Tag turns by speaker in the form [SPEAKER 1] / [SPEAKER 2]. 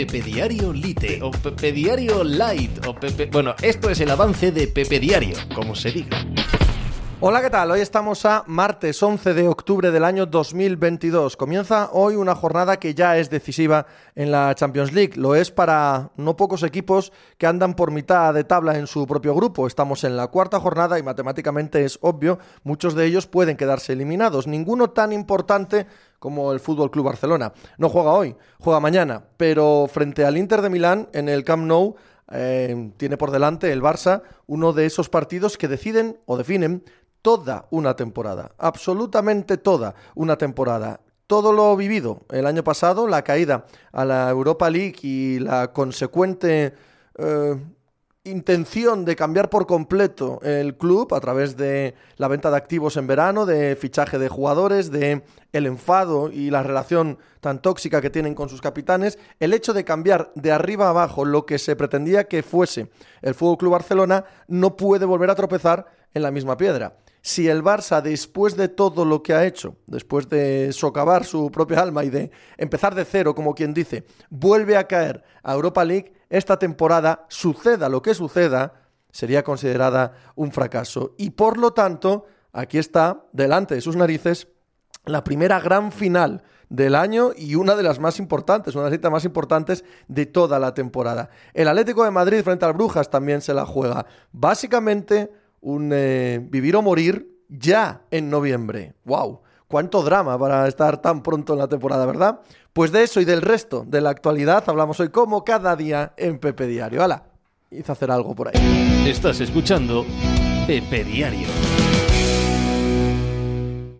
[SPEAKER 1] Pepe Diario Lite o Pepe Diario Light o Pepe... Bueno, esto es el avance de Pepe Diario, como se diga.
[SPEAKER 2] Hola, ¿qué tal? Hoy estamos a martes 11 de octubre del año 2022. Comienza hoy una jornada que ya es decisiva en la Champions League. Lo es para no pocos equipos que andan por mitad de tabla en su propio grupo. Estamos en la cuarta jornada y matemáticamente es obvio, muchos de ellos pueden quedarse eliminados. Ninguno tan importante como el Fútbol Club Barcelona. No juega hoy, juega mañana, pero frente al Inter de Milán en el Camp Nou eh, tiene por delante el Barça uno de esos partidos que deciden o definen toda una temporada, absolutamente toda una temporada. Todo lo vivido el año pasado, la caída a la Europa League y la consecuente eh, intención de cambiar por completo el club a través de la venta de activos en verano, de fichaje de jugadores, de el enfado y la relación tan tóxica que tienen con sus capitanes, el hecho de cambiar de arriba a abajo lo que se pretendía que fuese el Fútbol Club Barcelona no puede volver a tropezar en la misma piedra si el Barça, después de todo lo que ha hecho, después de socavar su propia alma y de empezar de cero, como quien dice, vuelve a caer a Europa League, esta temporada, suceda lo que suceda, sería considerada un fracaso. Y por lo tanto, aquí está, delante de sus narices, la primera gran final del año y una de las más importantes, una de las citas más importantes de toda la temporada. El Atlético de Madrid frente al Brujas también se la juega. Básicamente un eh, vivir o morir ya en noviembre. ¡Wow! Cuánto drama para estar tan pronto en la temporada, ¿verdad? Pues de eso y del resto de la actualidad hablamos hoy como cada día en Pepe Diario. ¡Hala! Hice hacer algo por ahí.
[SPEAKER 1] Estás escuchando Pepe Diario.